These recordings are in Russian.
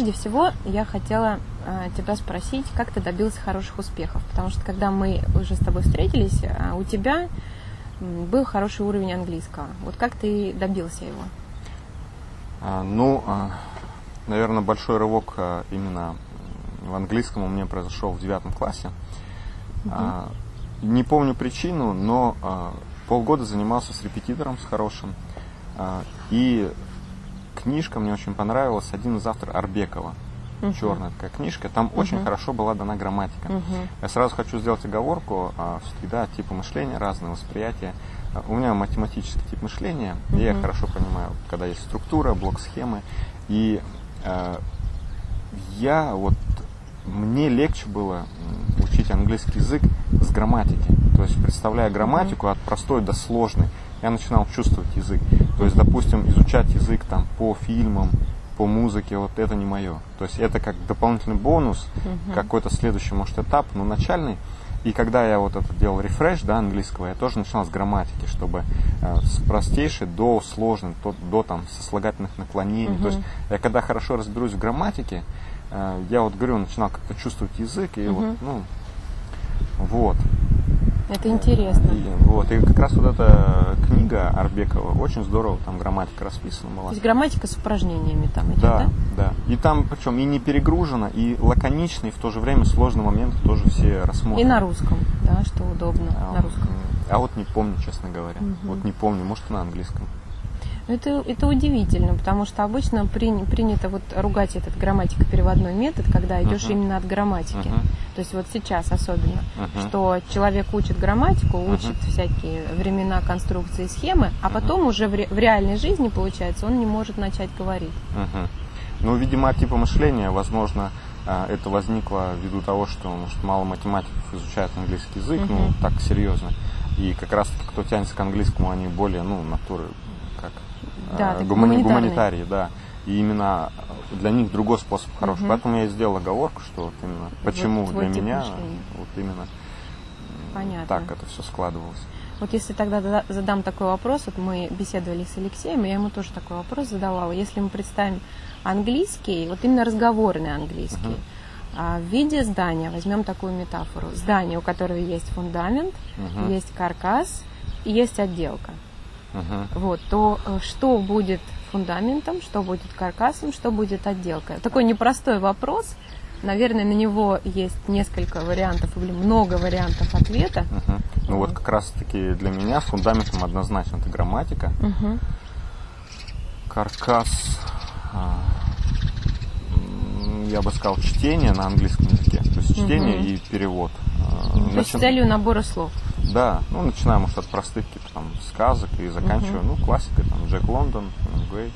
прежде всего я хотела э, тебя спросить, как ты добился хороших успехов, потому что когда мы уже с тобой встретились, э, у тебя был хороший уровень английского. Вот как ты добился его? А, ну, а, наверное, большой рывок а, именно в английском у меня произошел в девятом классе. Угу. Не помню причину, но полгода занимался с репетитором, с хорошим. И книжка мне очень понравилась. Один из авторов Арбекова. Uh-huh. Черная такая книжка. Там uh-huh. очень хорошо была дана грамматика. Uh-huh. Я сразу хочу сделать оговорку. Всегда типы мышления, разные восприятия. У меня математический тип мышления, и я хорошо понимаю, когда есть структура, блок схемы. И э, я вот мне легче было учить английский язык с грамматики. То есть, представляя грамматику от простой до сложной, я начинал чувствовать язык. То есть, допустим, изучать язык там по фильмам, по музыке, вот это не мое. То есть это как дополнительный бонус, uh-huh. какой-то следующий, может, этап, но начальный. И когда я вот это делал рефреш, да, английского, я тоже начинал с грамматики, чтобы э, с простейшей до сложной, до, до там сослагательных наклонений. Uh-huh. То есть я когда хорошо разберусь в грамматике, э, я вот говорю, начинал как-то чувствовать язык, и uh-huh. вот, ну, вот. Это интересно. И, вот, и как раз вот эта книга Арбекова очень здорово, там грамматика расписана была. То есть грамматика с упражнениями там идет, да? Да, да. И там причем и не перегружено, и лаконично, и в то же время сложные моменты тоже все рассмотрены. И на русском, да, что удобно, а, на русском. А вот не помню, честно говоря. Угу. Вот не помню, может и на английском. Это, это удивительно, потому что обычно при, принято вот ругать этот грамматико-переводной метод, когда идешь uh-huh. именно от грамматики. Uh-huh. То есть вот сейчас особенно, uh-huh. что человек учит грамматику, учит uh-huh. всякие времена, конструкции, схемы, а потом uh-huh. уже в, ре, в реальной жизни, получается, он не может начать говорить. Uh-huh. Ну, видимо, от типа мышления, возможно, а, это возникло ввиду того, что может, мало математиков изучают английский язык, uh-huh. ну, так серьезно. И как раз кто тянется к английскому, они более, ну, натуры, да, э, гумани- гуманитарии, да. И именно для них другой способ хороший. Угу. Поэтому я и сделал оговорку, что вот именно почему вот для меня вот именно Понятно. так это все складывалось. Вот если тогда задам такой вопрос, вот мы беседовали с Алексеем, я ему тоже такой вопрос задавала. Если мы представим английский, вот именно разговорный английский, uh а в виде здания, возьмем такую метафору, здание, у которого есть фундамент, uh есть каркас есть отделка uh вот, то э, что будет фундаментом, что будет каркасом, что будет отделкой. Такой непростой вопрос. Наверное, на него есть несколько вариантов или много вариантов ответа. uh Ну вот как раз-таки для меня фундаментом однозначно это грамматика. uh Каркас, а, я бы сказал, чтение на английском языке. То есть чтение uh и перевод. А, то есть с целью набора слов. Да, ну начинаем может от простых каких-то там сказок и заканчивая, uh-huh. ну, классикой, там, Джек Лондон, Грей,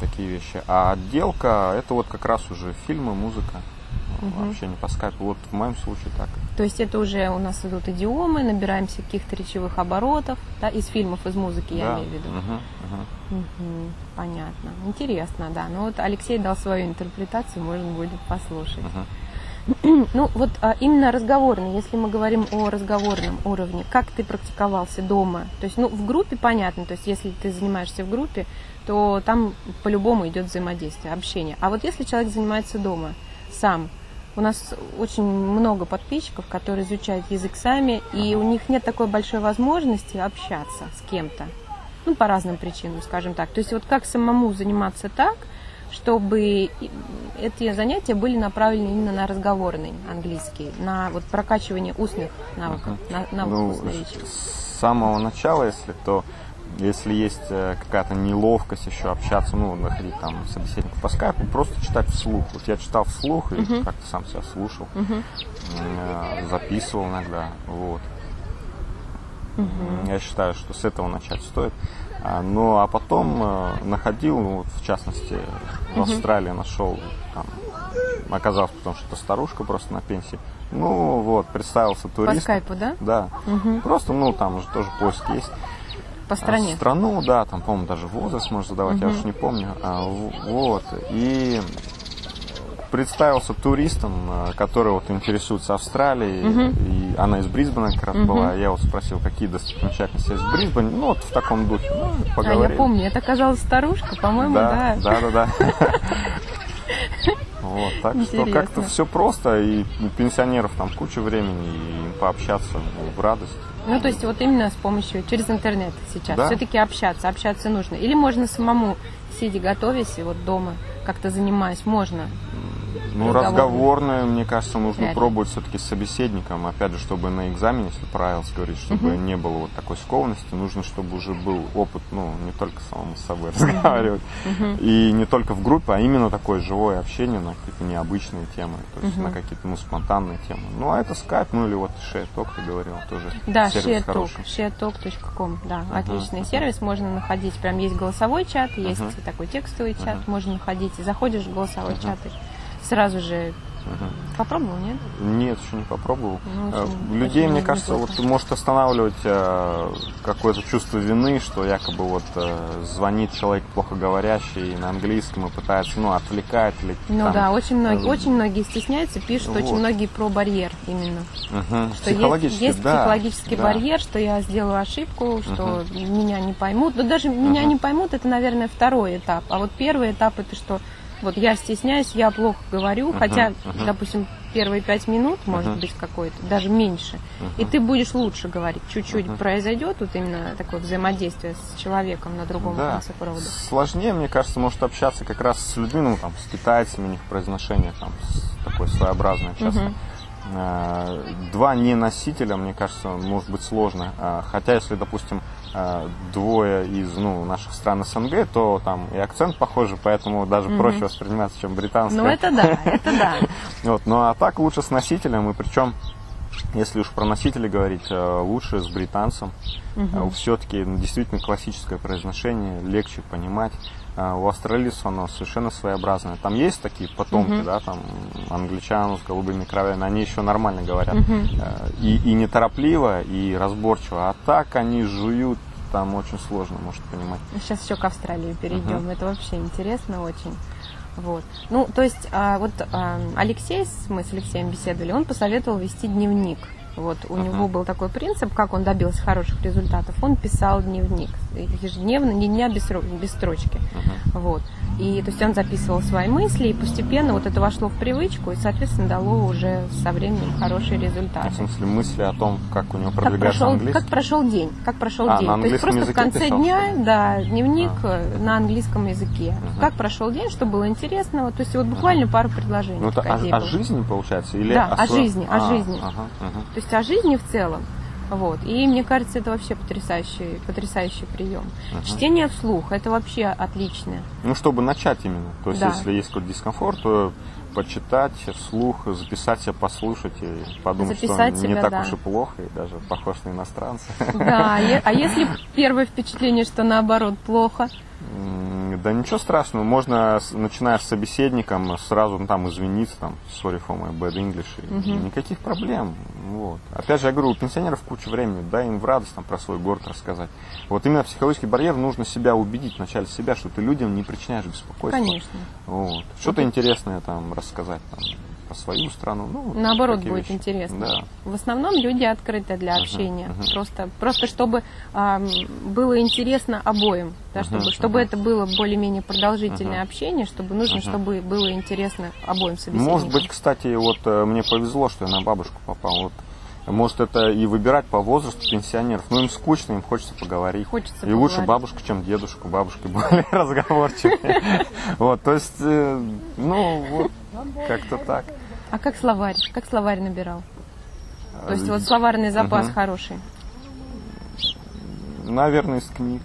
такие вещи. А отделка, это вот как раз уже фильмы, музыка, угу. вообще не по скайпу. Вот в моем случае так. То есть это уже у нас идут идиомы, набираемся каких-то речевых оборотов, да, из фильмов, из музыки, я да. имею в виду. Угу, угу. Угу, понятно. Интересно, да. Ну вот Алексей дал свою интерпретацию, можно будет послушать. Угу. Ну, вот а, именно разговорный, если мы говорим о разговорном уровне, как ты практиковался дома? То есть, ну, в группе понятно, то есть, если ты занимаешься в группе, то там по-любому идет взаимодействие, общение. А вот если человек занимается дома сам, у нас очень много подписчиков, которые изучают язык сами, и у них нет такой большой возможности общаться с кем-то. Ну, по разным причинам, скажем так. То есть вот как самому заниматься так, чтобы эти занятия были направлены именно на разговорный английский, на вот прокачивание устных навыков, uh-huh. навыков ну, устной речи. С самого начала, если то если есть э, какая-то неловкость еще общаться, ну, находить там собеседника по скайпу, просто читать вслух. Вот я читал вслух и uh-huh. как-то сам себя слушал, uh-huh. записывал иногда, вот. Uh-huh. Я считаю, что с этого начать стоит. А, ну, а потом э, находил, ну, в частности, в. Австралии нашел, там, оказалось потому что это старушка просто на пенсии. Ну, вот, представился туристом. По скайпу, да? Да. Uh-huh. Просто, ну, там уже тоже поиск есть. По стране? А, страну, да, там, по-моему, даже возраст можно задавать, uh-huh. я уж не помню. А, вот, и представился туристом, э, который вот интересуется Австралией, угу. и она из Брисбена как раз угу. была. Я вот спросил, какие достопримечательности есть в Брисбене, ну вот в таком духе, ну, поговорили. А я помню, это оказалась старушка, по-моему, да. Да, да, да. Вот, так что как-то все просто, и у пенсионеров там куча времени, и им пообщаться в радость. Ну, то есть вот именно с помощью, через интернет сейчас. Да. Все-таки общаться, общаться нужно. Или можно самому, сидя готовясь, и вот дома как-то занимаясь, можно ну, разговорные, мне кажется, нужно Реально. пробовать все-таки с собеседником. Опять же, чтобы на экзамене, если правило говорить, чтобы угу. не было вот такой скованности, нужно, чтобы уже был опыт, ну, не только самому с собой разговаривать, угу. и не только в группе, а именно такое живое общение на какие-то необычные темы, то есть угу. на какие-то, ну, спонтанные темы. Ну, а это Skype, ну, или вот ShareTalk, ты говорил, тоже Да, ShareTalk, sharetalk.com, да, uh отличный сервис, можно находить, прям есть голосовой чат, есть такой текстовый чат, можно находить, заходишь в голосовой чат сразу же Угу. Попробовал, нет? Нет, еще не попробовал. Ну, очень, э, Людей, очень мне кажется, вот может останавливать э, какое-то чувство вины, что якобы вот э, звонит человек плохо говорящий на английском и пытается, ну, отвлекать или Ну там, да, очень многие, э, очень многие стесняются, пишут вот. очень многие про барьер именно. Угу. Что есть, есть да, психологический да. барьер, что я сделаю ошибку, что угу. меня не поймут. Но даже угу. меня не поймут, это, наверное, второй этап. А вот первый этап это что вот я стесняюсь, я плохо говорю, uh-huh, хотя, uh-huh. допустим, первые пять минут, может uh-huh. быть, какой-то, даже меньше, uh-huh. и ты будешь лучше говорить. Чуть-чуть uh-huh. произойдет вот именно такое взаимодействие с человеком на другом да. конце провода. Сложнее, мне кажется, может общаться как раз с людьми, ну, там, с китайцами, у них произношение там такое своеобразное часто. Uh-huh. Два не носителя, мне кажется, может быть сложно. А, хотя, если, допустим, двое из ну, наших стран СНГ, то там и акцент похожий, поэтому даже mm проще восприниматься, чем британский. Ну это да, это да. Вот, ну а так лучше с носителем, и причем если уж про носители говорить, э, лучше с британцем. Угу. Все-таки ну, действительно классическое произношение, легче понимать. А, у австралийцев оно совершенно своеобразное. Там есть такие потомки, угу. да, там англичан с голубыми кровями, они еще нормально говорят. Угу. И, и неторопливо, и разборчиво. А так они жуют, там очень сложно, может понимать. Сейчас еще к Австралии перейдем. Угу. Это вообще интересно очень. Вот. Ну, то есть, а, вот а, Алексей, мы с Алексеем беседовали, он посоветовал вести дневник. Вот у uh-huh. него был такой принцип, как он добился хороших результатов. Он писал дневник ежедневно, не дня без, без строчки. Uh-huh. Вот. И то есть он записывал свои мысли, и постепенно вот это вошло в привычку, и, соответственно, дало уже со временем хорошие результаты. В смысле, мысли о том, как у него продвигается как прошел, Как прошел день, как прошел а, день. то есть просто в конце писал, дня, да, дневник а. на английском языке. Угу. Как прошел день, что было интересного. То есть вот буквально угу. пару предложений. Ну это о, о жизни, получается? Или да, о, о жизни, а, о жизни. Ага, ага. То есть о жизни в целом. Вот. И мне кажется, это вообще потрясающий, потрясающий прием. Uh-huh. Чтение вслух это вообще отличное. Ну, чтобы начать именно. То есть, да. если есть какой-то дискомфорт, то почитать вслух, записать себя, послушать и подумать, Записать что он не так да. уж и плохо, и даже похож на иностранца. Да, а если первое впечатление, что наоборот плохо? Да ничего страшного, можно, начиная с собеседником, сразу ну, там извиниться, там, sorry for my bad English, угу. никаких проблем. Вот. Опять же, я говорю, у пенсионеров куча времени, дай им в радость там, про свой город рассказать. Вот именно психологический барьер нужно себя убедить вначале себя, что ты людям не причиняешь беспокойства. Конечно. Вот. Что-то интересное там рассказать. Там, про свою страну. Ну, Наоборот, будет вещи. интересно. Да. В основном люди открыты для общения. Uh-huh, uh-huh. Просто, просто чтобы э, было интересно обоим, да, чтобы, uh-huh, чтобы uh-huh. это было более-менее продолжительное uh-huh. общение, чтобы нужно, uh-huh. чтобы было интересно обоим собеседникам. Может быть, кстати, вот э, мне повезло, что я на бабушку попал. Вот может, это и выбирать по возрасту пенсионеров. Но им скучно, им хочется поговорить. Хочется и поговорить. лучше бабушка, чем дедушка. Бабушки более разговорчивые. Вот, то есть, э, ну, вот, как-то так. А как словарь? Как словарь набирал? То есть вот словарный запас угу. хороший? Наверное, из книг.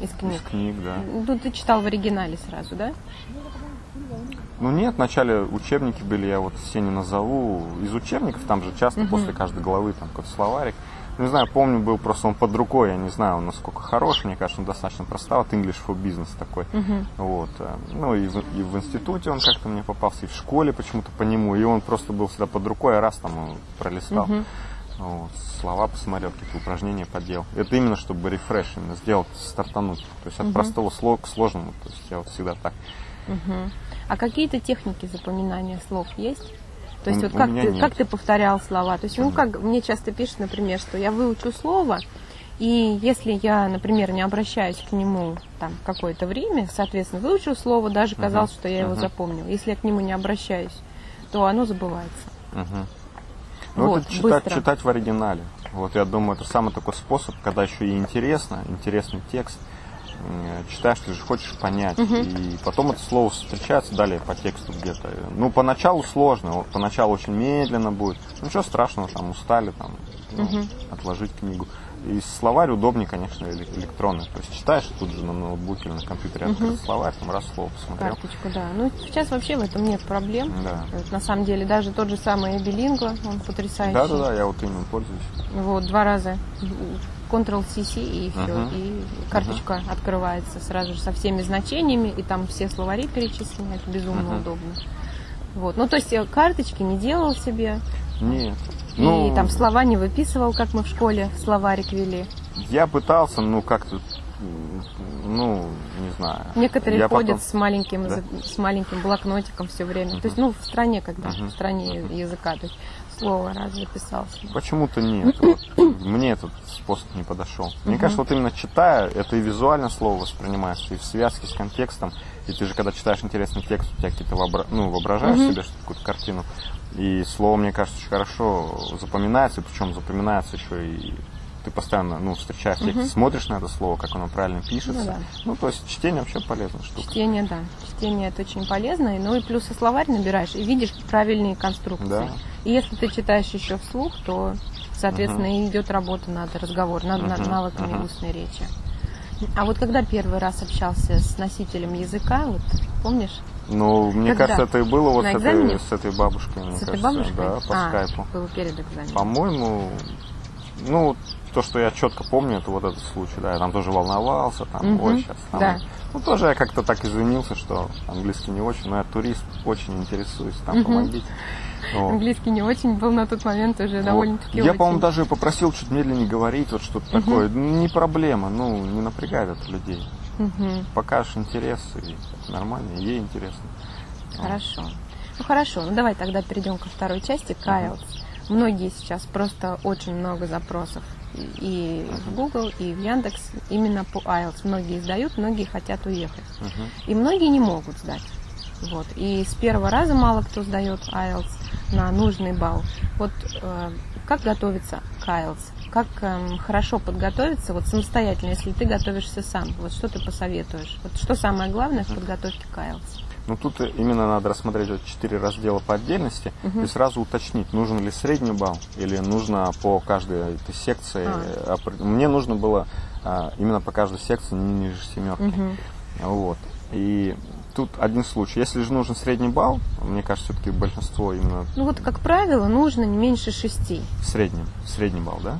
Из книг? Из книг, да. Ну, ты читал в оригинале сразу, да? Ну нет, вначале учебники были, я вот все не назову. Из учебников там же часто угу. после каждой главы там какой-то словарик. Не знаю, помню, был просто он под рукой, я не знаю, он насколько хорош, мне кажется, он достаточно простой, вот English for Business такой. Uh-huh. Вот. Э, ну и в, и в институте он как-то мне попался, и в школе почему-то по нему, и он просто был всегда под рукой, я раз там пролистал. Uh-huh. Вот, слова посмотрел, какие-то упражнения поделал. Это именно, чтобы рефреш, именно сделать, стартануть. То есть от uh-huh. простого слова к сложному. То есть я вот всегда так. Uh-huh. А какие-то техники запоминания слов есть? То есть, у, вот как ты, как ты повторял слова? То есть, ну, как мне часто пишут, например, что я выучу слово, И если я, например, не обращаюсь к нему там какое-то время, соответственно, выучил слово, даже казалось, что я его запомнил. Если я к нему не обращаюсь, то оно забывается. Ну, вот, это читать, читать в оригинале. Вот я думаю, это самый такой способ, когда еще и интересно, интересный текст. Читаешь, ты же хочешь понять. Угу. И потом это слово встречается далее по тексту где-то. Ну, поначалу сложно, поначалу очень медленно будет. Ну, ничего страшного, там устали, там, ну, угу. отложить книгу. И словарь удобнее, конечно, электронный. То есть читаешь тут же на ноутбуке или на компьютере, угу. открыл словарь, там раз слово посмотрел. Карточку, да. Ну, сейчас вообще в этом нет проблем. Да. Вот, на самом деле, даже тот же самый Билингва, он потрясающий. Да, да, да, я вот им пользуюсь. Вот, два раза. Ctrl-CC и все. Uh-huh. И карточка uh-huh. открывается сразу же со всеми значениями, и там все словари перечислены. Это безумно uh-huh. удобно. Вот. Ну, то есть карточки не делал себе. Нет. И ну, там слова не выписывал, как мы в школе словарик вели. Я пытался, ну как-то, ну, не знаю. Некоторые я ходят потом... с маленьким, да? с маленьким блокнотиком все время. Uh-huh. То есть, ну, в стране, когда, uh-huh. в стране uh-huh. языка. То есть слово раз записался. Почему-то нет. Вот, мне этот способ не подошел. Мне кажется, вот именно читая, это и визуально слово воспринимаешь, и в связке с контекстом. И ты же, когда читаешь интересный текст, у тебя какие-то вообра... ну, воображаешь себе какую-то картину. И слово, мне кажется, очень хорошо запоминается, причем запоминается еще и ты постоянно ну, встречаешь угу. смотришь на это слово, как оно правильно пишется. Ну, да. ну, то есть чтение вообще полезная штука. Чтение, да. Чтение это очень полезно. Ну и плюс и словарь набираешь, и видишь правильные конструкции. Да. И если ты читаешь еще вслух, то, соответственно, угу. идет работа над разговором, над, угу. над навыками угу. устной речи. А вот когда первый раз общался с носителем языка, вот помнишь? Ну, мне Когда? кажется, это и было вот с этой, с этой бабушкой. С этой кажется, бабушкой? Да, по а, скайпу. было перед экзаменом. По-моему, ну, то, что я четко помню, это вот этот случай, да, я там тоже волновался, там, угу, ой, сейчас там. Да. Ну, тоже я как-то так извинился, что английский не очень, но я турист, очень интересуюсь, там, угу. помогите. Вот. Английский не очень был на тот момент уже вот. довольно-таки Я, по-моему, даже попросил чуть медленнее говорить, вот что-то угу. такое. Не проблема, ну, не напрягает это людей. Угу. Покажешь интерес, и нормально, ей интересно. Хорошо. Ну хорошо, ну давай тогда перейдем ко второй части, к IELTS. Угу. Многие сейчас просто очень много запросов и в Google, и в Яндекс именно по IELTS. Многие сдают, многие хотят уехать. Uh-huh. И многие не могут сдать. Вот. И с первого раза мало кто сдает IELTS на нужный балл. Вот э, как готовиться к IELTS? Как э, хорошо подготовиться вот самостоятельно, если ты готовишься сам? Вот что ты посоветуешь? Вот что самое главное в подготовке к IELTS? Ну тут именно надо рассмотреть вот четыре раздела по отдельности угу. и сразу уточнить, нужен ли средний балл или нужно по каждой этой секции. А. Мне нужно было а, именно по каждой секции не ниже семерки. Угу. Вот. И тут один случай. Если же нужен средний балл, мне кажется, все-таки большинство именно... Ну вот, как правило, нужно не меньше шести. В среднем. Средний балл, да?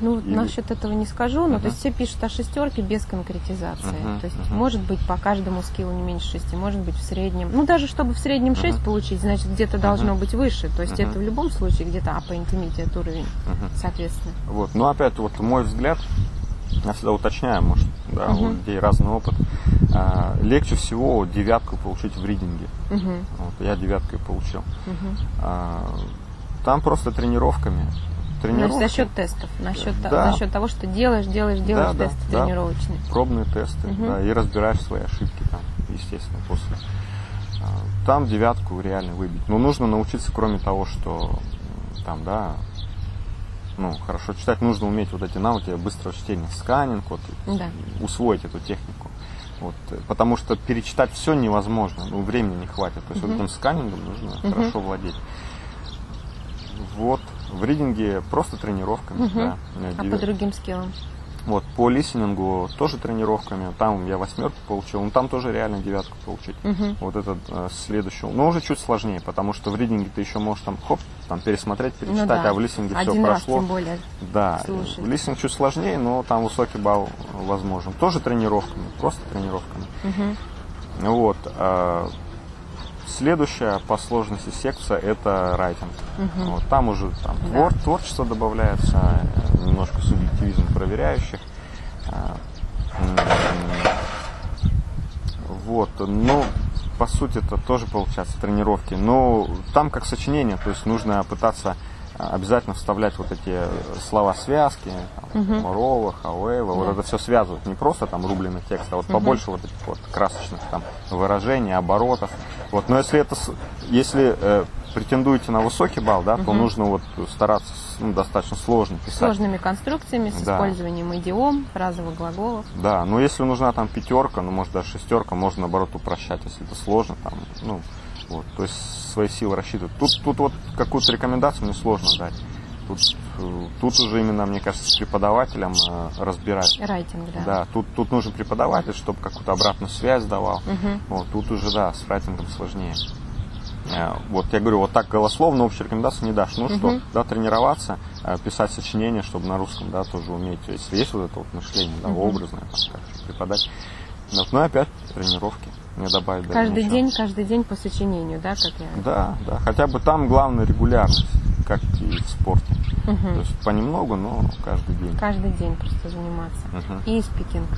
Ну, насчет этого не скажу, но uh-huh. то есть все пишут о шестерке без конкретизации. Uh-huh. То есть uh-huh. может быть по каждому скиллу не меньше шести, может быть в среднем. Ну, даже чтобы в среднем uh-huh. 6 получить, значит, где-то uh-huh. должно быть выше. То есть uh-huh. это в любом случае где-то upper intermediate уровень, uh-huh. соответственно. Вот. Ну, опять вот мой взгляд, я всегда уточняю, может, да, uh-huh. у людей разный опыт. А, легче всего девятку получить в ридинге. Uh-huh. Вот, я девяткой получил. Uh-huh. А, там просто тренировками тренировки. Ну, за счет тестов, насчет, да. за счет того, что делаешь, делаешь, делаешь да, тесты да, тренировочные. Пробные тесты, угу. да, и разбираешь свои ошибки там, естественно, после. А, там девятку реально выбить. Но нужно научиться, кроме того, что там, да, ну, хорошо читать, нужно уметь вот эти навыки быстрого чтения, сканинг, вот, да. усвоить эту технику. Вот, потому что перечитать все невозможно, ну, времени не хватит. То есть угу. вот этим сканингом нужно угу. хорошо владеть. Вот, в ридинге просто тренировками. Угу. Да, а по другим скиллам? Вот, по листингу тоже тренировками. Там я восьмерку получил. Ну, там тоже реально девятку получить. Угу. Вот этот э, следующий. Но уже чуть сложнее, потому что в ридинге ты еще можешь там, хоп, там пересмотреть, перечитать, ну, да. а в листинге Один все раз, прошло. Тем более. Да, Слушай. в листинг чуть сложнее, но там высокий балл возможен. Тоже тренировками, просто тренировками. Угу. Вот. Э, Следующая по сложности секция это райтинг. Угу. Вот, там уже там, да. твор, творчество добавляется, немножко субъективизм проверяющих. А, вот, ну, по сути, это тоже получается тренировки. Но там как сочинение, то есть нужно пытаться обязательно вставлять вот эти слова связки, там, Мгм. moreover, however, вот это все связывать, не просто там рубленый текст, а вот Мгм. побольше вот этих вот красочных там выражений, оборотов. Вот, но если это, если э, претендуете на высокий балл, да, то Мгм. нужно вот стараться ну, достаточно сложно писать. Сложными конструкциями, с Да. использованием идиом, фразовых глаголов. Да, но если нужна там пятерка, ну может даже шестерка, можно наоборот упрощать, если это сложно, там, ну, вот, то есть свои силы рассчитывать. Тут, тут вот какую-то рекомендацию мне сложно дать. Тут, э, тут уже именно, мне кажется, с преподавателем э, разбирать. Райтинг, да. Да, тут, тут нужен преподаватель, чтобы какую-то обратную связь давал. Мгм. Вот, тут уже, да, с райтингом сложнее. Э, Вот я говорю, вот так голословно общую рекомендацию не дашь. Ну что, Мгм. да, тренироваться, писать сочинения, чтобы на русском, да, тоже уметь. Если есть вот это вот мышление, да, Мгм. образное, как преподать. Вот, ну опять тренировки. Не добавить даже Каждый ничего. день, каждый день по сочинению, да, как я. Да, да. Хотя бы там главное регулярность, как и в спорте. Мгм. То есть понемногу, но каждый день. Каждый день просто заниматься. Мгм. И спикинг.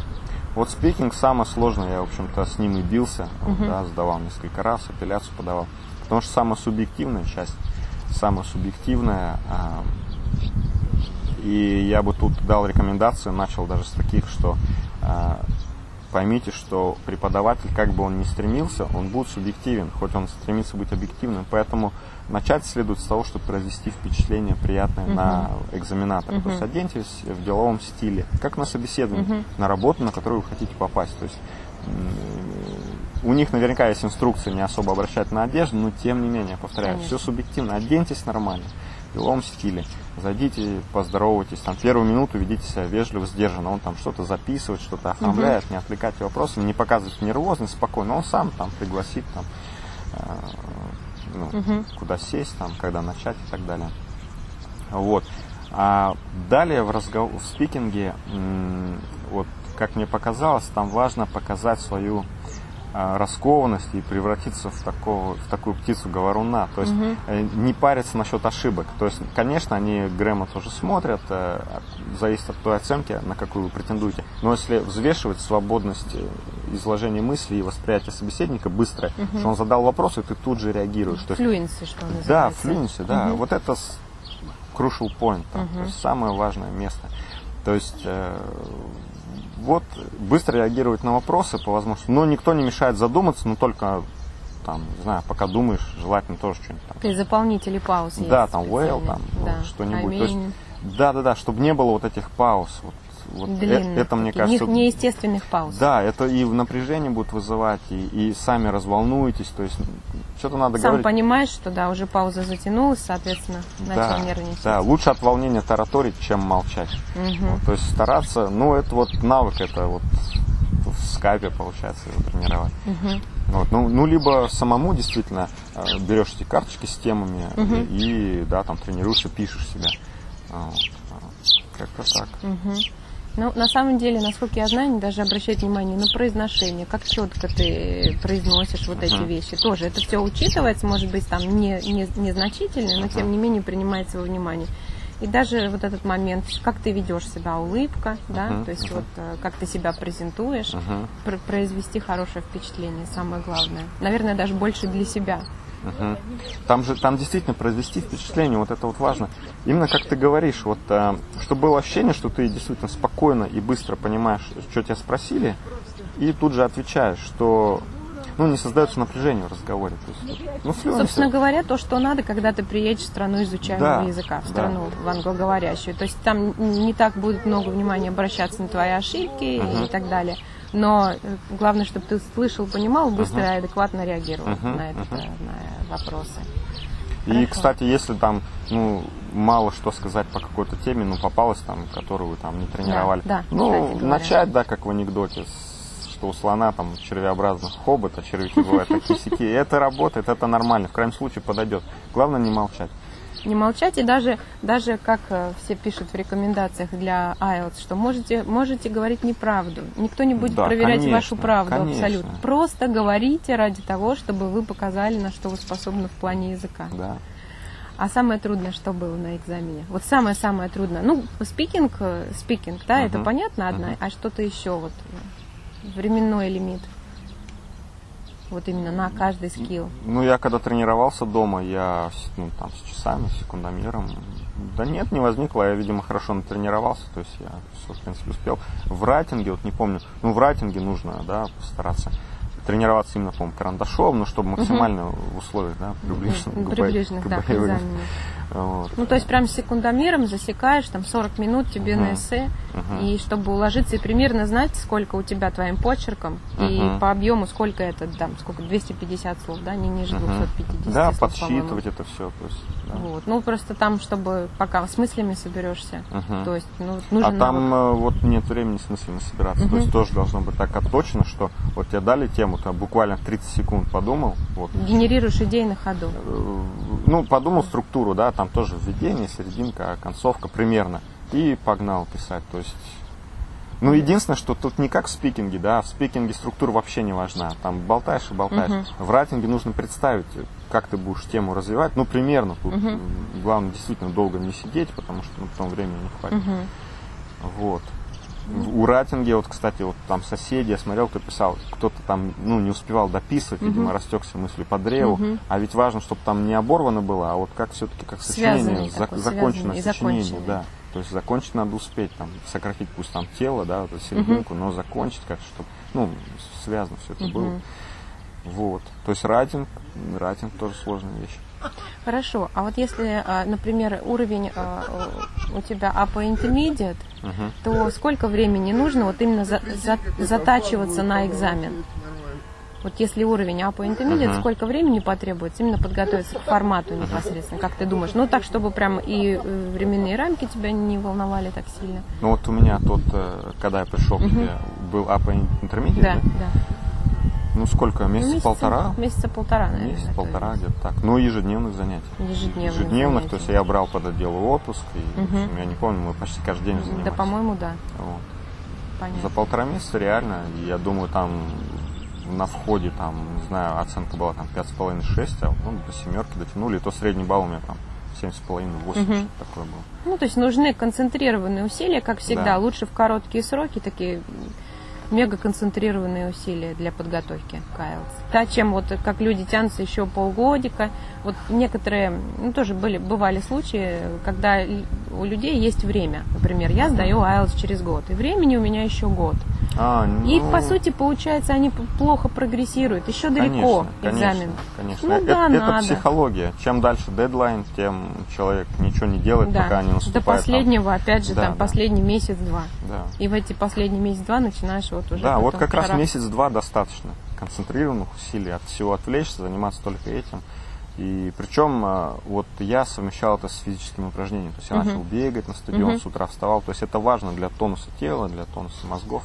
Вот спикинг самое сложное, я, в общем-то, с ним и бился, вот, Мгм. да, сдавал несколько раз, апелляцию подавал. Потому что самая субъективная часть, самая субъективная, а, и я бы тут дал рекомендацию, начал даже с таких, что а, поймите, что преподаватель, как бы он ни стремился, он будет субъективен, хоть он стремится быть объективным, поэтому начать следует с того, чтобы произвести впечатление приятное Мгм. на экзаменатора. То есть оденьтесь в деловом стиле, как на собеседовании, Мгм. на работу, на которую вы хотите попасть. То есть у них наверняка есть инструкция не особо обращать на одежду, но тем не менее, повторяю, Конечно. все субъективно. Оденьтесь нормально, деловом стиле. Зайдите, поздоровайтесь, там первую минуту ведите себя вежливо, сдержанно. Он там что-то записывает, что-то оформляет, не отвлекайте вопросами, не показывайте нервозность, спокойно. Он сам там пригласит, там, э, ну, Мгм. куда сесть, там, когда начать и так далее. Вот. А далее в, разгов... в спикинге, вот как мне показалось, там важно показать свою а, раскованность и превратиться в, такого, в такую птицу говоруна. То есть э, не париться насчет ошибок. То есть, конечно, они Грэма тоже смотрят, э, зависит от той оценки, на какую вы претендуете. Но если взвешивать свободность э, изложения мыслей и восприятия собеседника быстро, Мгм. что он задал вопрос, и ты тут же реагируешь. То есть Флюенси, что да, называется. флюенси, да. Мгм. Вот это crucial point, там, Мгм. то есть самое важное место. То есть э, вот быстро реагировать на вопросы по возможности, но никто не мешает задуматься, но только там, не знаю, пока думаешь, желательно тоже что-нибудь там. То есть заполнители пауз Да, там well, там да. что-нибудь. I есть, да, да, да, чтобы не было вот этих пауз. Вот, вот э- длинных это, мне кажется, не- неестественных пауз. да, это и в напряжении будет вызывать, и, и сами разволнуетесь, то есть что-то надо Сам говорить. понимаешь, что да, уже пауза затянулась, соответственно, начал Да, нервничать. да, лучше от волнения тараторить, чем молчать. Мгм. Вот, то есть стараться, ну это вот навык, это вот в скайпе получается его тренировать. Мгм. Вот, ну, ну, либо самому действительно э, берешь эти карточки с темами Мгм. и, да, там тренируешься, пишешь себя. А, вот, а, Как-то так. Мгм. Ну, на самом деле, насколько я знаю, они даже обращают внимание на произношение, как четко ты произносишь вот эти вещи. Тоже это все учитывается, может быть, там не, не, незначительно, но тем не менее принимается во внимание. И даже вот этот момент, как ты ведешь себя, улыбка, да, Мгм, то есть мгм. вот э, как ты себя презентуешь, пр- произвести хорошее впечатление, самое главное. Наверное, даже больше для себя. Мгм. Там же, там действительно произвести впечатление, вот это вот важно. Именно как ты говоришь, вот, э, чтобы было ощущение, что ты действительно спокойно и быстро понимаешь, что тебя спросили, и тут же отвечаешь, что ну, не создается напряжение в разговоре. То есть, ну. Собственно говоря, то, что надо, когда ты приедешь в страну изучаемого Да, языка, в да. страну в англоговорящую. То есть там не так будет много внимания обращаться на твои ошибки Мгм. и так далее. Но э, главное, чтобы ты слышал, понимал, быстро и адекватно реагировал Мгм, на, это, мгм. на вопросы. И, Хорошо. кстати, если там, ну, мало что сказать по какой-то теме, ну, попалась там, которую вы там не тренировали. да, ну, кстати говоря. начать, да, как в анекдоте, что у слона там червеобразный хобот, а червяки бывают такие сики. Это работает, это нормально, в крайнем случае подойдет. Главное не молчать. Не молчать и даже, даже как э, все пишут в рекомендациях для IELTS, что можете, можете говорить неправду. Никто не будет Да, проверять конечно, вашу правду конечно. абсолютно. Просто говорите ради того, чтобы вы показали, на что вы способны в плане языка. Да. А самое трудное, что было на экзамене? Вот самое-самое трудное. Ну, спикинг, э, спикинг, да, это Мгм. понятно одна, Мгм. а что-то еще вот, временной лимит. Вот именно на каждый скилл. Ну, я когда тренировался дома, я ну, там с часами, с секундомером. Да нет, не возникло. Я, видимо, хорошо натренировался. То есть я все, в принципе, успел. В райтинге, вот не помню, ну, в райтинге нужно, да, постараться тренироваться именно, по-моему, карандашом, но чтобы максимально угу. в условиях, да, приближенных, приближенных к, да, к вот. Ну, то есть прям секундомером засекаешь, там 40 минут тебе угу. на эссе, угу. и чтобы уложиться и примерно знать, сколько у тебя твоим почерком, угу. и по объему сколько это, там, сколько, 250 слов, да, не ниже 250 Да, слов, подсчитывать это все. То есть, да. Вот. Ну, просто там, чтобы пока с мыслями соберешься, угу. то есть, ну, нужен А там навык. Э, вот нет времени с мыслями собираться, угу. то есть тоже должно быть так отточено, что вот тебе дали тему, ты буквально 30 секунд подумал. Вот. Генерируешь идеи на ходу. Э, ну, подумал структуру, да, там тоже введение, серединка, концовка примерно. И погнал писать. То есть, ну, единственное, что тут не как в спикинге, да, в спикинге структура вообще не важна. Там болтаешь и болтаешь. Угу. В райтинге нужно представить, как ты будешь тему развивать. Ну, примерно тут. Угу. Главное, действительно, долго не сидеть, потому что ну, потом времени не хватит. Угу. Вот. У Ратинге, вот, кстати, вот там соседи, я смотрел, кто писал, кто-то там, ну, не успевал дописывать, видимо, uh растекся мыслью по древу. uh А ведь важно, чтобы там не оборвано было, а вот как все-таки как сочинение, зак- законченное сочинение, да. То есть закончить надо успеть, там, сократить пусть там тело, да, вот эту серединку, uh но закончить как чтобы, ну, связано все это uh было. Вот. То есть райтинг, райтинг тоже сложная вещь. Хорошо. А вот если, а, например, уровень а, у тебя upper intermediate, uh-huh. то сколько времени нужно вот именно за, за, затачиваться на экзамен? Вот если уровень upper intermediate, uh-huh. сколько времени потребуется именно подготовиться к формату непосредственно? Как ты думаешь? Ну, так, чтобы прям и э, временные рамки тебя не волновали так сильно. Ну, вот у меня тот, э, когда я пришел uh-huh. к тебе, был upper intermediate, да? Да, да. Ну сколько? Месяца, месяца полтора? Месяца полтора, наверное. Месяц полтора где-то так. Ну ежедневных занятий. Ежедневных. Ежедневных, занятий. то есть я брал под отдел отпуск, и угу. общем, я не помню, мы почти каждый день занимались. Да, по-моему, да. Вот. Понятно. За полтора месяца реально, я думаю, там на входе, там, не знаю, оценка была там 5,5-6, а ну, до семерки дотянули, и то средний балл у меня там 7,5-8, угу. такое было. Ну, то есть нужны концентрированные усилия, как всегда, да. лучше в короткие сроки, такие мега концентрированные усилия для подготовки к IELTS. Да, чем вот как люди тянутся еще полгодика. Вот некоторые, ну тоже были, бывали случаи, когда у людей есть время. Например, я сдаю IELTS через год, и времени у меня еще год. А, ну... И по сути, получается, они плохо прогрессируют. Еще далеко конечно, экзамен. Конечно, ну, это, да, это надо. психология. Чем дальше дедлайн, тем человек ничего не делает, да. пока не наступает. До последнего, там... опять же, да, там да. последний месяц-два. Да. И в эти последние месяц-два начинаешь вот уже. Да, вот как раз месяц-два достаточно концентрированных усилий, от всего отвлечься, заниматься только этим. И причем а, вот я совмещал это с физическими упражнениями. То есть я uh-huh. начал бегать на стадион, uh-huh. с утра вставал. То есть это важно для тонуса тела, для тонуса мозгов.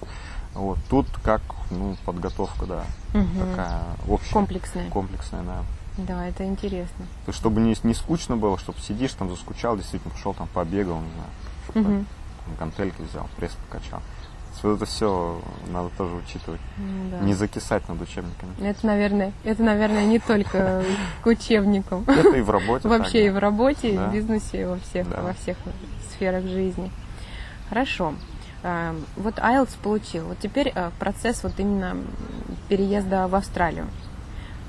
Вот тут как ну, подготовка, да, угу. такая общая. Комплексная. Комплексная, да. Да, это интересно. То есть, чтобы не, не скучно было, чтобы сидишь там, заскучал, действительно пошел там побегал, не знаю, чтобы угу. там, гантельки взял, пресс покачал. Вот это все надо тоже учитывать. Да. Не закисать над учебниками. Это, наверное, это, наверное, не только к учебникам. Это и в работе. Вообще и в работе, и в бизнесе, и во всех, во всех сферах жизни. Хорошо. Эм, вот IELTS получил. Вот теперь э, процесс вот именно переезда в Австралию.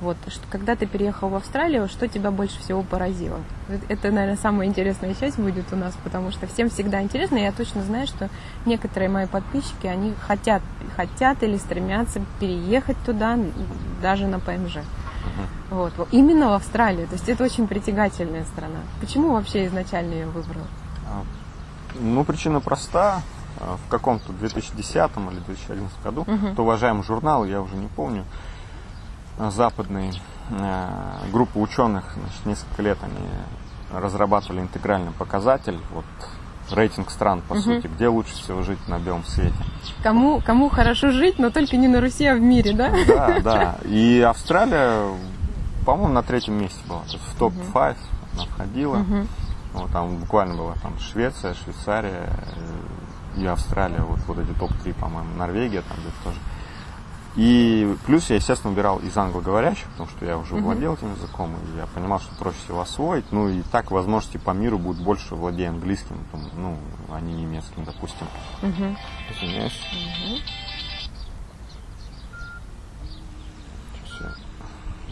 Вот, что, когда ты переехал в Австралию, что тебя больше всего поразило? Это, наверное, самая интересная часть будет у нас, потому что всем всегда интересно. Я точно знаю, что некоторые мои подписчики, они хотят, хотят или стремятся переехать туда, даже на ПМЖ. Вот, именно в Австралию. То есть это очень притягательная страна. Почему вообще изначально ее выбрал? А, ну, причина проста. Э, в каком-то 2010 или 2011 году, угу. то уважаемый журнал, я уже не помню, э, западный, э, группа ученых, значит, несколько лет они разрабатывали интегральный показатель, вот рейтинг стран, по угу. сути, где лучше всего жить на белом свете. Кому, кому хорошо жить, но только не на Руси, а в мире, да? Да, да. И Австралия, по-моему, на третьем месте была. То есть в топ-5 угу. она входила. Угу. Вот, там буквально была там Швеция, Швейцария, и Австралия, вот, вот эти топ-3, по-моему, Норвегия там где-то тоже. И плюс я, естественно, убирал из англоговорящих, потому что я уже владел этим языком, и я понимал, что проще всего освоить. Ну и так возможности по миру будет больше владея английским, там, ну, а не немецким, допустим. Uh-huh. Извиняюсь. Uh-huh.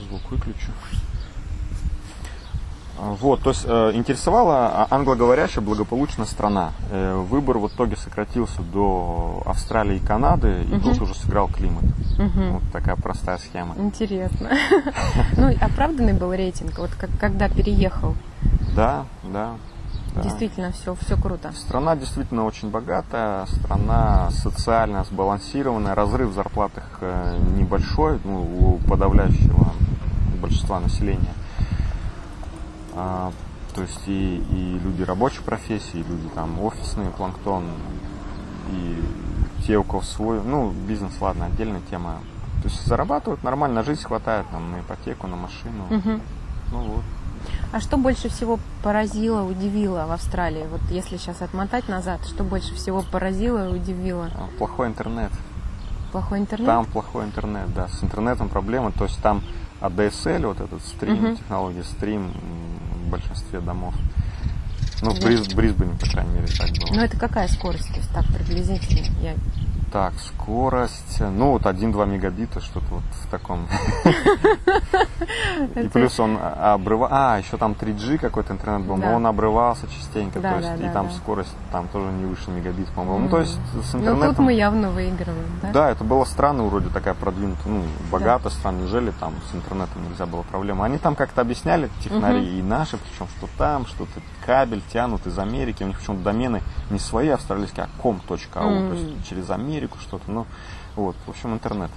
звук выключу. А, вот, то есть э, интересовала англоговорящая благополучная страна. Э, выбор в итоге сократился до Австралии и Канады, и Мгм. тут уже сыграл климат. Мгм. Вот такая простая схема. Интересно. Ну, оправданный был рейтинг, вот когда переехал. Да, да. да. Действительно, все, все круто. Страна действительно очень богатая, страна социально сбалансированная, разрыв в зарплатах э, небольшой, ну, у подавляющего большинства населения. А, то есть и, и люди рабочей профессии, и люди там офисные, планктон, и те, у кого свой, ну, бизнес, ладно, отдельная тема. То есть зарабатывают нормально, жизнь хватает, там, на ипотеку, на машину. Мгм. Ну вот. А что больше всего поразило, удивило в Австралии? Вот если сейчас отмотать назад, что больше всего поразило и удивило? А, Плохой интернет. Плохой интернет? Там плохой интернет, да. С интернетом проблемы. То есть там ADSL, вот этот стрим, Мгм. технология стрим в большинстве домов. Ну, в. Бриз- Брисбене, по крайней мере, так было. Ну, это какая скорость? То есть так приблизительно. Я... Так, скорость, ну, вот 1-2 мегабита, что-то вот в таком. И плюс он обрывал... А, еще там 3G какой-то интернет был, но он обрывался частенько. То есть, и там скорость там тоже не выше мегабит, по-моему. Ну, то есть с Ну, интернетом... тут мы явно выигрываем, да? Да, это была страна вроде такая продвинутая, ну, богатая страна, неужели там с интернетом нельзя было проблема? Они там как-то объясняли, технари, и наши, причем, что там, что-то кабель тянут из Америки, у них почему-то домены не свои австралийские, а com.au, то есть через Америку что-то, ну, вот, в общем, интернет.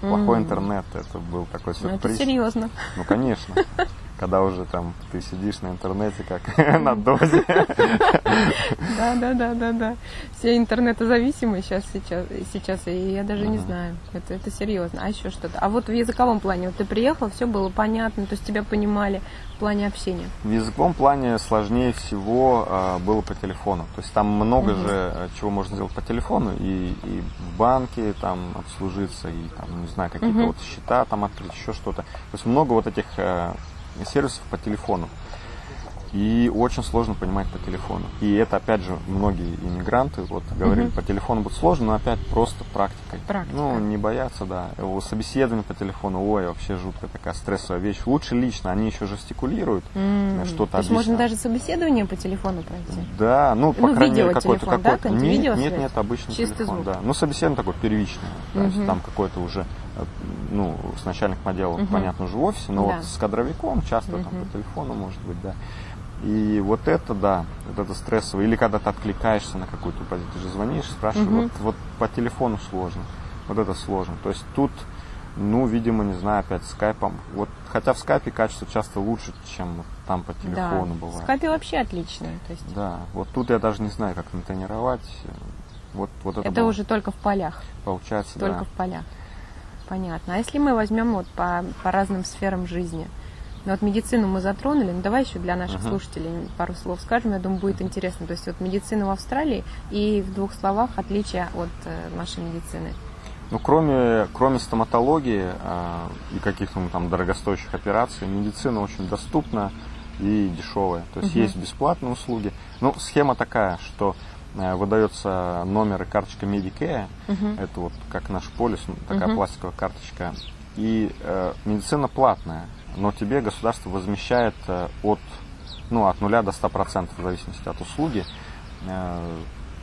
Плохой М. интернет, это был такой Ну, это сюрприз. серьезно. Ну, конечно. Когда уже там ты сидишь на интернете как на дозе. Да, да, да, да, да. Все интернетозависимые сейчас, сейчас, сейчас, и я даже не знаю. Это, это серьезно. А еще что-то. А вот в языковом плане, вот ты приехал, все было понятно, то есть тебя понимали в плане общения. В языковом плане сложнее всего э, было по телефону. То есть там много же э, чего можно сделать по телефону, и, и в банке там обслужиться, и там, не знаю, какие-то вот счета там открыть, еще что-то. То есть много вот этих э, сервисов по телефону. И очень сложно понимать по телефону. И это, опять же, многие иммигранты вот говорили, Мгм. по телефону будет сложно, но опять просто практикой. Практика. Ну, не бояться, да. У собеседования по телефону, ой, вообще жуткая такая стрессовая вещь. Лучше лично, они еще жестикулируют, М, что-то То есть можно даже собеседование по телефону пройти. Да, ну, по Ну, крайней мере, какой-то да? какой-то. Какой-нибудь Нет, нет, нет, обычный Чистый телефон, звук. да. Ну, собеседование такое первичное. То есть там какой-то уже, ну, с начальником отдела, Мгм. понятно, уже в офисе, но Да. вот с кадровиком часто там Мгм. по телефону, может быть, да. И вот это, да, вот это стрессово. Или когда ты откликаешься на какую-то позицию, ты же звонишь, спрашиваешь, Мгм. вот, вот по телефону сложно. Вот это сложно. То есть тут, ну, видимо, не знаю, опять скайпом. Вот, хотя в скайпе качество часто лучше, чем вот там по телефону да. бывает. Скайпе вообще отлично. То есть Да, вот тут я даже не знаю, как натренировать. Вот, вот это, это было. уже только в полях. получается, Только да. в полях. Понятно. А если мы возьмем вот по, по разным сферам жизни? Ну вот медицину мы затронули, ну давай еще для наших Мгм. слушателей пару слов скажем, я думаю, будет интересно. То есть вот медицина в Австралии и в двух словах отличия от э, нашей медицины. Ну, кроме, кроме стоматологии а, и каких-то ну, там дорогостоящих операций, медицина очень доступна и дешевая. То есть Мгм. есть бесплатные услуги. Ну, схема такая, что э, выдается номер и карточка Medicare. Мгм. Это вот как наш полис, такая Мгм. пластиковая карточка. И э, медицина платная, но тебе государство возмещает э, от, ну, от 0 до 100% в зависимости от услуги. Э,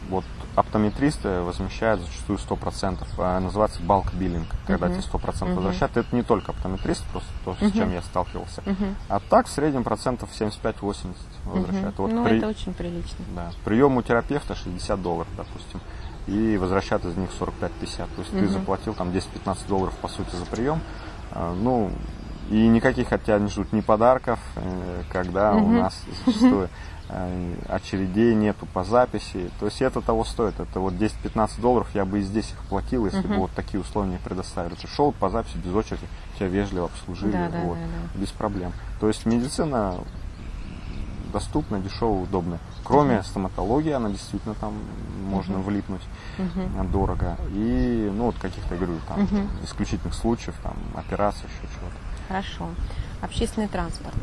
вот оптометристы возмещают зачастую 100%. А, называется bulk billing, когда Мгм. тебе 100% Мгм. возвращают. Это не только оптометрист, просто то, с Мгм. чем я сталкивался. Мгм. А так в среднем процентов 75-80 возвращают. Мгм. Вот ну, при- это очень прилично. да. Прием у терапевта 60 долларов, допустим. И возвращают из них 45-50. То есть ты Мгм. заплатил там 10-15 долларов, по сути, за прием. А, Ну, и никаких от тебя не ждут ни подарков, э, когда у Мгм. нас зачастую очередей нету по записи. То есть это того стоит. Это вот 10-15 долларов я бы и здесь их платил, если Мгм. бы вот такие условия предоставили. Ты шел по записи без очереди, тебя вежливо обслужили. Да, да, вот, да, да. без проблем. То есть медицина доступна, дешевая, удобная. Кроме Мгм. стоматологии, она действительно там можно Мгм. влипнуть Мгм. дорого. И, ну, вот каких-то, я говорю, там, Мгм. исключительных случаев, там, операций, еще чего-то. Хорошо. Общественный транспорт.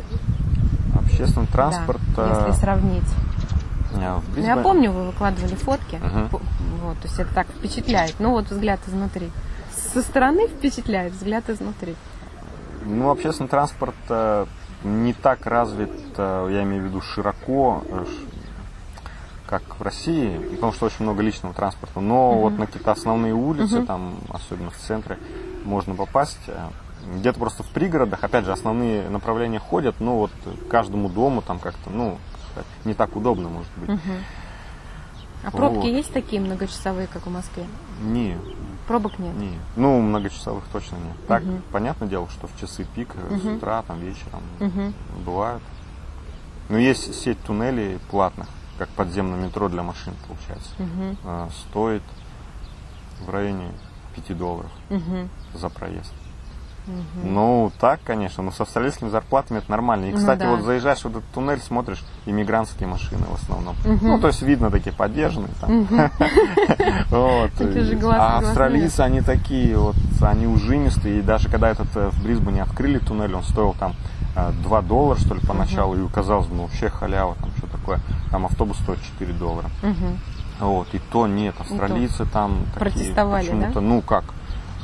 Общественный транспорт. Да, если сравнить. э, в Ну, я Брисбене- помню, вы выкладывали фотки. П- Вот, то есть это так впечатляет. Ну вот взгляд изнутри. Со стороны впечатляет, взгляд изнутри. Ну, общественный транспорт э, не так развит, э, я имею в виду широко, как в России, потому что очень много личного транспорта. Но угу. вот на какие-то основные улицы, угу. там, особенно в центре, можно попасть. Где-то просто в пригородах, опять же, основные направления ходят, но вот каждому дому там как-то, ну, не так удобно, может быть. Угу. А пробки вот. есть такие многочасовые, как в Москве? Не. Пробок нет? Не. Ну, многочасовых точно нет. Так, угу. понятное дело, что в часы пик, угу. с утра, там, вечером угу. бывают. Но есть сеть туннелей платных, как подземное метро для машин, получается. Угу. Стоит в районе 5 долларов угу. за проезд. Угу. Ну, так, конечно, но с австралийскими зарплатами это нормально. И, ну кстати, ну, да. вот заезжаешь в этот туннель, смотришь, иммигрантские машины в основном. Угу. Ну, то есть видно такие поддержанные там. А австралийцы, они такие вот, они ужимистые. И даже когда этот э, в Брисбене открыли туннель, он стоил там 2 э, доллара, что ли, поначалу. И казалось бы, ну, вообще халява, там что такое. Там автобус стоит 4 доллара. Вот, и то нет, австралийцы там такие, Протестовали, почему-то, ну как,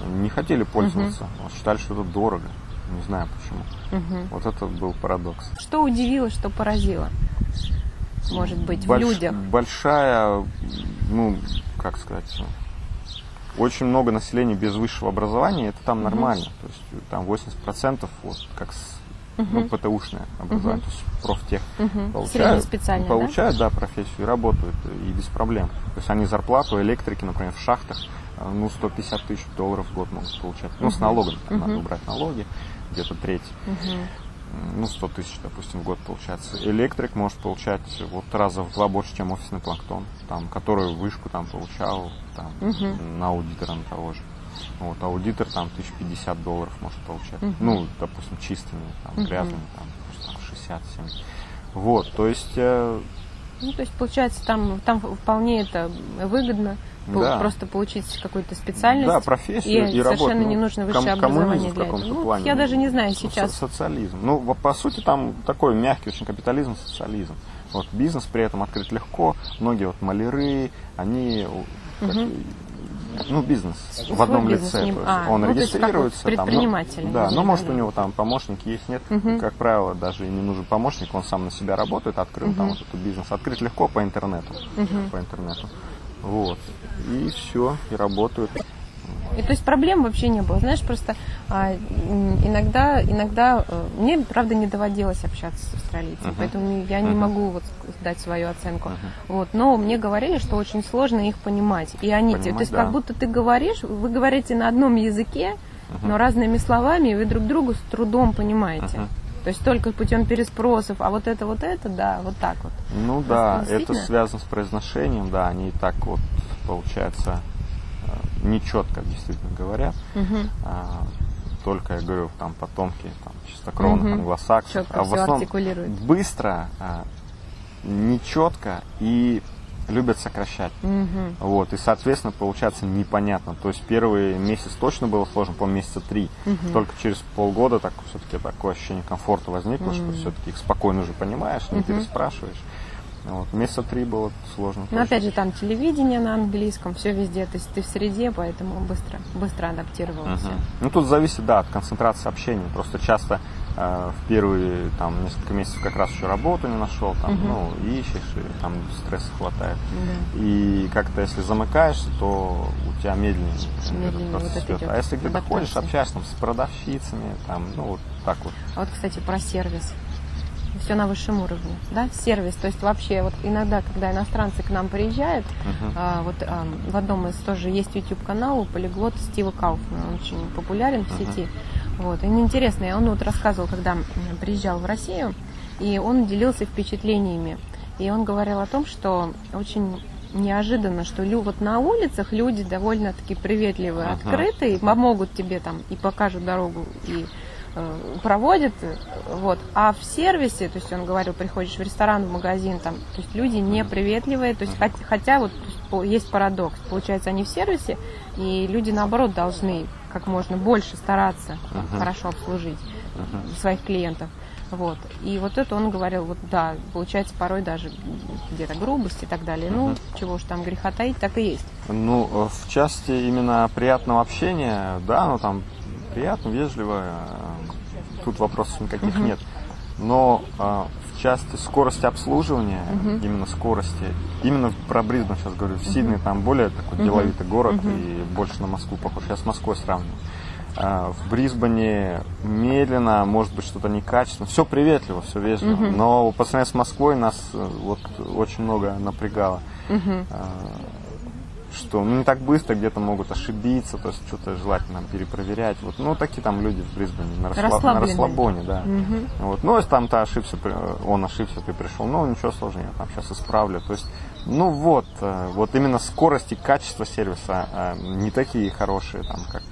не хотели пользоваться, угу. считали, что это дорого. Не знаю почему. Угу. Вот это был парадокс. Что удивило, что поразило? Может быть, Больш, в людях? Большая, ну, как сказать, очень много населения без высшего образования, это там угу. нормально. То есть там 80% вот как с угу. ну, ПТУшное образование, угу. то есть профтех угу. получают, получают да? да, профессию и работают, и без проблем. То есть они зарплату электрики, например, в шахтах Э, ну, 150 тысяч долларов в год могут получать. Ну, с налогами, там, надо убрать налоги, где-то треть. Ну, 100 тысяч, допустим, в год получается. Электрик может получать вот раза в два больше, чем офисный планктон, там, который вышку там получал там, на аудитора на того же. Вот, аудитор там 1050 долларов может получать. Ну, допустим, чистыми, там, грязными, там, 60-70. Вот, то есть... Ну, то есть, получается, там, там вполне это выгодно да. просто получить какую-то специальность. Да, профессию и, и совершенно не нужно высшее ком- образование для этого. Ну, плане. Я даже не знаю сейчас. Социализм. Ну, по сути, там такой мягкий очень капитализм, социализм. Вот бизнес при этом открыть легко. Многие вот маляры, они угу. Ну, бизнес в одном бизнес лице. А, он ну, регистрируется. Предприниматель. Там, ну, да, но может у него там помощники есть, нет. Угу. Как правило, даже и не нужен помощник, он сам на себя работает, открыл угу. там вот этот бизнес. Открыть легко по интернету. Угу. По интернету. Вот. И все, и работают. И то есть проблем вообще не было. Знаешь, просто а, иногда, иногда э, мне, правда, не доводилось общаться с австралийцами, uh-huh. поэтому я не uh-huh. могу вот дать свою оценку. Uh-huh. Вот, но мне говорили, что очень сложно их понимать. И они, понимать, то есть да. как будто ты говоришь, вы говорите на одном языке, uh-huh. но разными словами, и вы друг другу с трудом понимаете. Uh-huh. То есть только путем переспросов, а вот это, вот это, да, вот так вот. Ну да, это связано с произношением, да, они так вот, получается, нечетко действительно говорят. Угу. А, только, я говорю, там потомки там, чистокровных угу. англосаксов. а в основном быстро, а, нечетко и любят сокращать. Угу. Вот, и, соответственно, получается непонятно. То есть первый месяц точно было сложно, по месяца три. Угу. Только через полгода так все-таки такое ощущение комфорта возникло, угу. что все-таки их спокойно уже понимаешь, не угу. переспрашиваешь. Вот, месяца три было сложно. Но опять же там телевидение на английском, все везде, то есть ты в среде, поэтому быстро, быстро адаптировался. Угу. Ну тут зависит, да, от концентрации общения. Просто часто э, в первые там несколько месяцев как раз еще работу не нашел, там, угу. ну, ищешь, и там стресса хватает. Да. И как-то если замыкаешься, то у тебя медленнее, медленнее вот идет. А если где-то ходишь, общаешься там, с продавщицами, там, ну вот так вот. А вот, кстати, про сервис все на высшем уровне, да, сервис, то есть вообще вот иногда, когда иностранцы к нам приезжают, uh-huh. а, вот а, в одном из тоже есть YouTube канал полиглот Стива Кауфмана, он очень популярен в сети, uh-huh. вот, и интересно, он вот рассказывал, когда приезжал в Россию, и он делился впечатлениями, и он говорил о том, что очень неожиданно, что лю, вот на улицах люди довольно-таки приветливые, uh-huh. открытые, помогут тебе там и покажут дорогу, и проводит, вот, а в сервисе, то есть он говорил, приходишь в ресторан, в магазин, там, то есть люди не приветливые, то есть хотя, хотя вот есть парадокс, получается, они в сервисе, и люди наоборот должны как можно больше стараться uh-huh. хорошо обслужить uh-huh. своих клиентов. Вот. И вот это он говорил, вот да, получается порой даже где-то грубость и так далее. Uh-huh. Ну, чего уж там греха таить, так и есть. Ну, э, в части именно приятного общения, да, ну там приятно, вежливо, тут вопросов никаких угу. нет. Но а, в части скорости обслуживания, угу. именно скорости, именно про Брисбен сейчас говорю, в Сидней там более такой деловитый город и больше на Москву похож. Я с Москвой сравниваю. А, в Брисбене медленно, может быть, что-то некачественно. Все приветливо, все вежливо. Угу. Но по сравнению с Москвой нас э, вот очень много напрягало. Угу что ну, не так быстро где-то могут ошибиться, то есть что-то желательно перепроверять. Вот, ну, такие там люди в Брисбене на, расслаб... на расслабоне, да. Угу. Вот. Ну, если там то ошибся, он ошибся, ты пришел, ну, ничего сложного, там сейчас исправлю. То есть, ну вот, э, вот именно скорость и качество сервиса э, не такие хорошие, там, как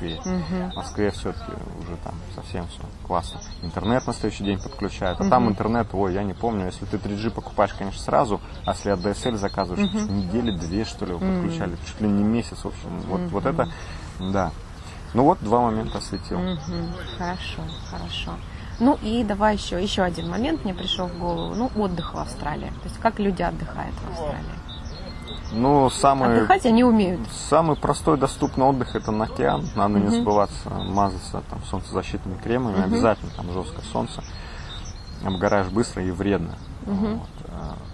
Москве. Угу. В Москве все-таки уже там совсем все классно. Интернет на следующий день подключают. А угу. там интернет, ой, я не помню, если ты 3G покупаешь, конечно, сразу, а если от DSL заказываешь, угу. недели две, что ли, подключали, угу. чуть ли не месяц, в общем. Вот, угу. вот это, да. Ну вот два момента осветил. Угу. Хорошо, хорошо. Ну и давай еще, еще один момент мне пришел в голову. Ну, отдых в Австралии. То есть как люди отдыхают в Австралии? Ну, самый... Отдыхать они умеют. Самый простой доступный отдых это на океан. Надо угу. не забываться мазаться там солнцезащитными кремами. Угу. Обязательно там жесткое солнце. Обгораешь быстро и вредно. Угу. Вот.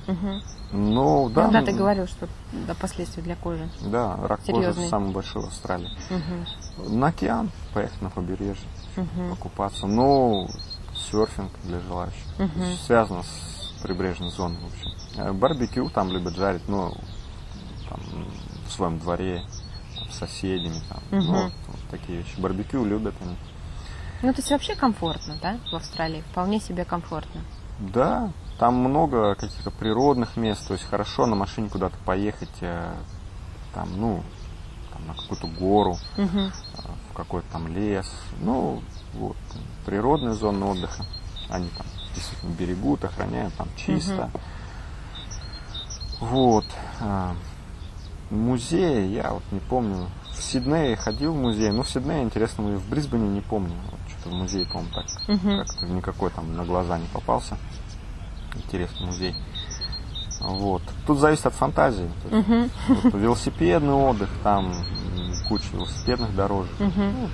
Угу. Ну, да. Да, ты говорил, что до последствий для кожи. Да, рак Серьезный. кожи самый большой в Австралии. Угу. На океан поехать на побережье, угу. покупаться. Ну, серфинг для желающих. Угу. Связано с прибрежной зоной, в общем. Э, барбекю там любят жарить, но там, в своем дворе, там, с соседями, там, угу. ну, вот, такие вещи. Барбекю любят они. Ну, то есть вообще комфортно, да, в Австралии? Вполне себе комфортно. Да, там много каких-то природных мест, то есть хорошо на машине куда-то поехать, э, там, ну, там, на какую-то гору, угу. в какой-то там лес, ну, вот, природные зоны отдыха, они там действительно берегут, охраняют, там чисто. Угу. Вот. Музеи, я вот не помню. В Сиднее ходил в музей, но в Сиднее интересно, в Брисбене не помню. Вот что-то в музее, по-моему, так угу. как-то никакой там на глаза не попался. Интересный музей. Вот. Тут зависит от фантазии. Угу. Вот, велосипедный отдых, там куча велосипедных дорожек. Угу. Ну,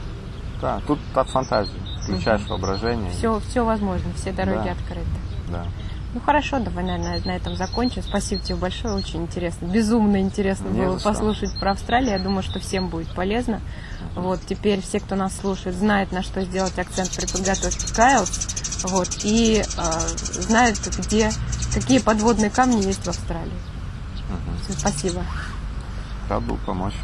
да, тут от фантазии. Включаешь угу. воображение. Все, все возможно, все дороги да. открыты. Да. Ну хорошо, давай, наверное, на этом закончим. Спасибо тебе большое, очень интересно. Безумно интересно Не было послушать про Австралию. Я думаю, что всем будет полезно. Вот, теперь все, кто нас слушает, знают, на что сделать акцент при подготовке к IELTS. Вот, и э, знают, где, какие подводные камни есть в Австралии. Угу. Все, спасибо. Рад был помочь.